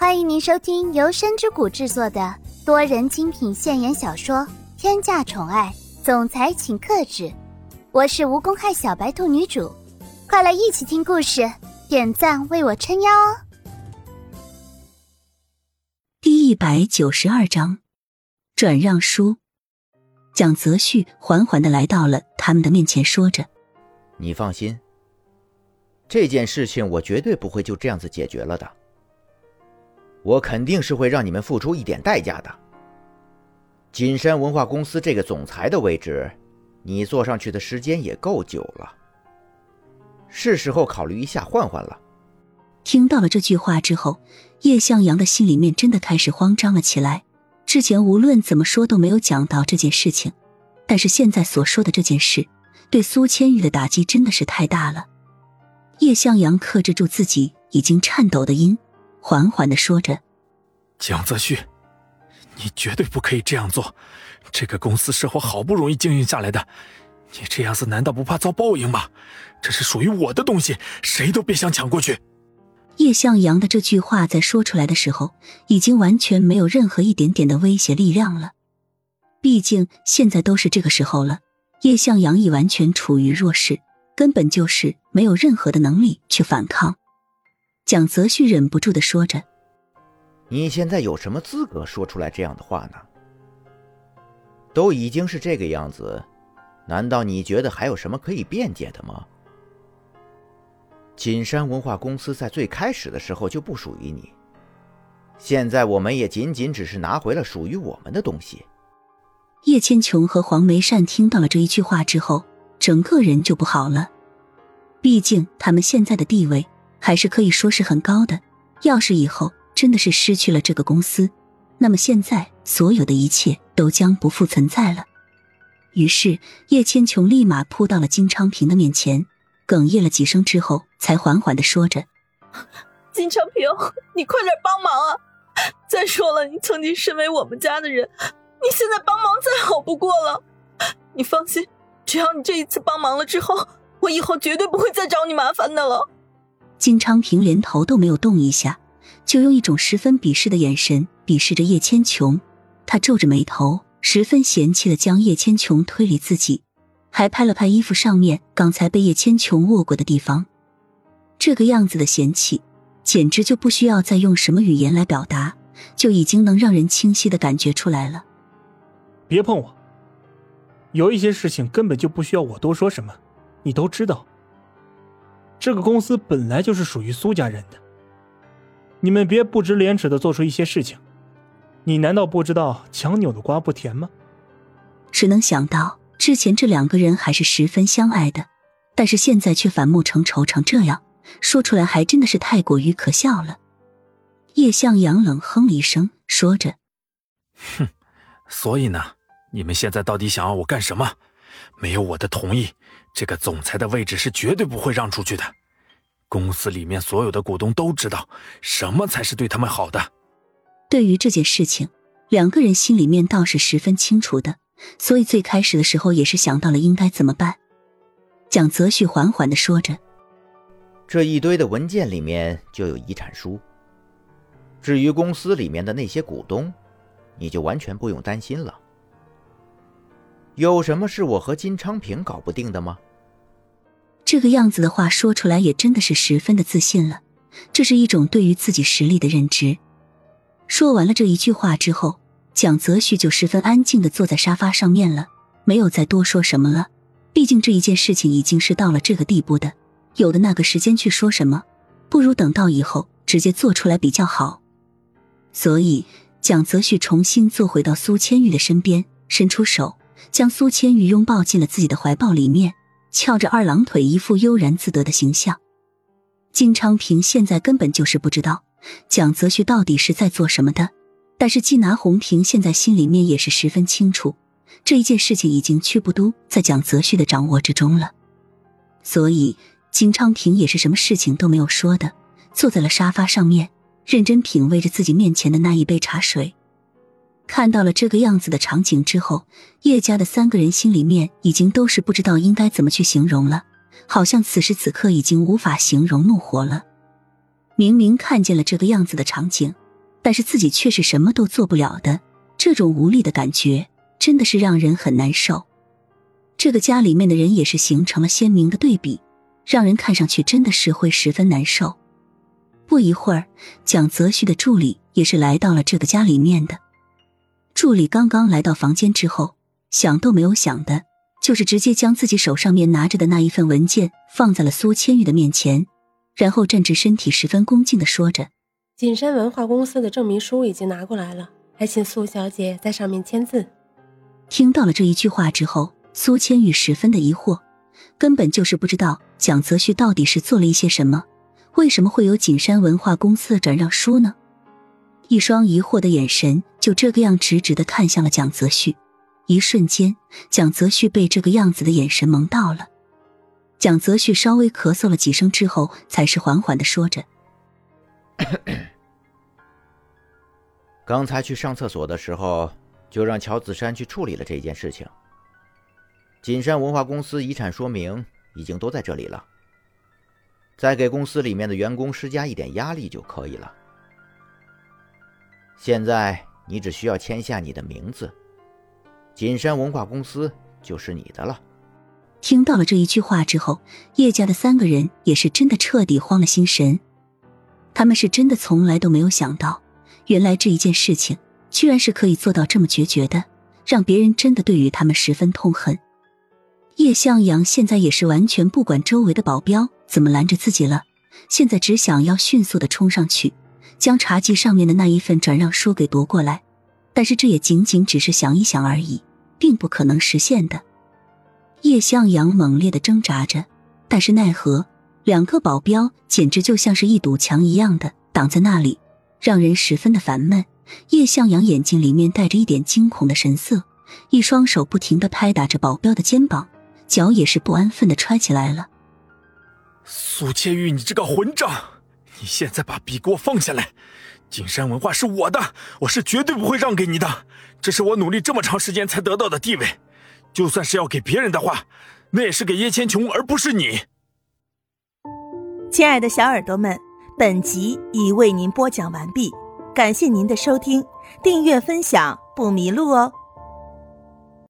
欢迎您收听由深之谷制作的多人精品现言小说《天价宠爱总裁请克制》，我是无公害小白兔女主，快来一起听故事，点赞为我撑腰哦！第一百九十二章，转让书。蒋泽旭缓缓的来到了他们的面前，说着：“你放心。”这件事情我绝对不会就这样子解决了的，我肯定是会让你们付出一点代价的。锦山文化公司这个总裁的位置，你坐上去的时间也够久了，是时候考虑一下换换了。听到了这句话之后，叶向阳的心里面真的开始慌张了起来。之前无论怎么说都没有讲到这件事情，但是现在所说的这件事，对苏千玉的打击真的是太大了。叶向阳克制住自己已经颤抖的音，缓缓的说着：“蒋泽旭，你绝对不可以这样做。这个公司是我好不容易经营下来的，你这样子难道不怕遭报应吗？这是属于我的东西，谁都别想抢过去。”叶向阳的这句话在说出来的时候，已经完全没有任何一点点的威胁力量了。毕竟现在都是这个时候了，叶向阳已完全处于弱势。根本就是没有任何的能力去反抗。蒋泽旭忍不住的说着：“你现在有什么资格说出来这样的话呢？都已经是这个样子，难道你觉得还有什么可以辩解的吗？锦山文化公司在最开始的时候就不属于你，现在我们也仅仅只是拿回了属于我们的东西。”叶千琼和黄梅善听到了这一句话之后。整个人就不好了，毕竟他们现在的地位还是可以说是很高的。要是以后真的是失去了这个公司，那么现在所有的一切都将不复存在了。于是叶千琼立马扑到了金昌平的面前，哽咽了几声之后，才缓缓的说着：“ 金昌平，你快点帮忙啊！再说了，你曾经身为我们家的人，你现在帮忙再好不过了。你放心。”只要你这一次帮忙了之后，我以后绝对不会再找你麻烦的了。金昌平连头都没有动一下，就用一种十分鄙视的眼神鄙视着叶千琼。他皱着眉头，十分嫌弃的将叶千琼推离自己，还拍了拍衣服上面刚才被叶千琼握过的地方。这个样子的嫌弃，简直就不需要再用什么语言来表达，就已经能让人清晰的感觉出来了。别碰我！有一些事情根本就不需要我多说什么，你都知道。这个公司本来就是属于苏家人的，你们别不知廉耻的做出一些事情。你难道不知道强扭的瓜不甜吗？只能想到之前这两个人还是十分相爱的，但是现在却反目成仇成这样，说出来还真的是太过于可笑了。叶向阳冷哼了一声，说着：“哼，所以呢？”你们现在到底想要我干什么？没有我的同意，这个总裁的位置是绝对不会让出去的。公司里面所有的股东都知道什么才是对他们好的。对于这件事情，两个人心里面倒是十分清楚的，所以最开始的时候也是想到了应该怎么办。蒋泽旭缓缓的说着：“这一堆的文件里面就有遗产书。至于公司里面的那些股东，你就完全不用担心了。”有什么是我和金昌平搞不定的吗？这个样子的话说出来也真的是十分的自信了，这是一种对于自己实力的认知。说完了这一句话之后，蒋泽旭就十分安静的坐在沙发上面了，没有再多说什么了。毕竟这一件事情已经是到了这个地步的，有的那个时间去说什么，不如等到以后直接做出来比较好。所以，蒋泽旭重新坐回到苏千玉的身边，伸出手。将苏千玉拥抱进了自己的怀抱里面，翘着二郎腿，一副悠然自得的形象。金昌平现在根本就是不知道蒋泽旭到底是在做什么的，但是季拿红平现在心里面也是十分清楚，这一件事情已经全部都在蒋泽旭的掌握之中了。所以金昌平也是什么事情都没有说的，坐在了沙发上面，认真品味着自己面前的那一杯茶水。看到了这个样子的场景之后，叶家的三个人心里面已经都是不知道应该怎么去形容了，好像此时此刻已经无法形容怒火了。明明看见了这个样子的场景，但是自己却是什么都做不了的，这种无力的感觉真的是让人很难受。这个家里面的人也是形成了鲜明的对比，让人看上去真的是会十分难受。不一会儿，蒋泽旭的助理也是来到了这个家里面的。助理刚刚来到房间之后，想都没有想的，就是直接将自己手上面拿着的那一份文件放在了苏千玉的面前，然后站直身体，十分恭敬的说着：“锦山文化公司的证明书已经拿过来了，还请苏小姐在上面签字。”听到了这一句话之后。苏千玉十分的疑惑，根本就是不知道蒋泽旭到底是做了一些什么，为什么会有景山文化公司的转让书呢？一双疑惑的眼神就这个样直直的看向了蒋泽旭，一瞬间，蒋泽旭被这个样子的眼神蒙到了。蒋泽旭稍微咳嗽了几声之后，才是缓缓的说着：“刚才去上厕所的时候，就让乔子山去处理了这件事情。”锦山文化公司遗产说明已经都在这里了，再给公司里面的员工施加一点压力就可以了。现在你只需要签下你的名字，锦山文化公司就是你的了。听到了这一句话之后，叶家的三个人也是真的彻底慌了心神，他们是真的从来都没有想到，原来这一件事情居然是可以做到这么决绝的，让别人真的对于他们十分痛恨。叶向阳现在也是完全不管周围的保镖怎么拦着自己了，现在只想要迅速的冲上去，将茶几上面的那一份转让书给夺过来。但是这也仅仅只是想一想而已，并不可能实现的。叶向阳猛烈的挣扎着，但是奈何两个保镖简直就像是一堵墙一样的挡在那里，让人十分的烦闷。叶向阳眼睛里面带着一点惊恐的神色，一双手不停的拍打着保镖的肩膀。脚也是不安分的揣起来了。苏千玉，你这个混账！你现在把笔给我放下来！景山文化是我的，我是绝对不会让给你的。这是我努力这么长时间才得到的地位，就算是要给别人的话，那也是给叶千琼，而不是你。亲爱的小耳朵们，本集已为您播讲完毕，感谢您的收听，订阅分享不迷路哦。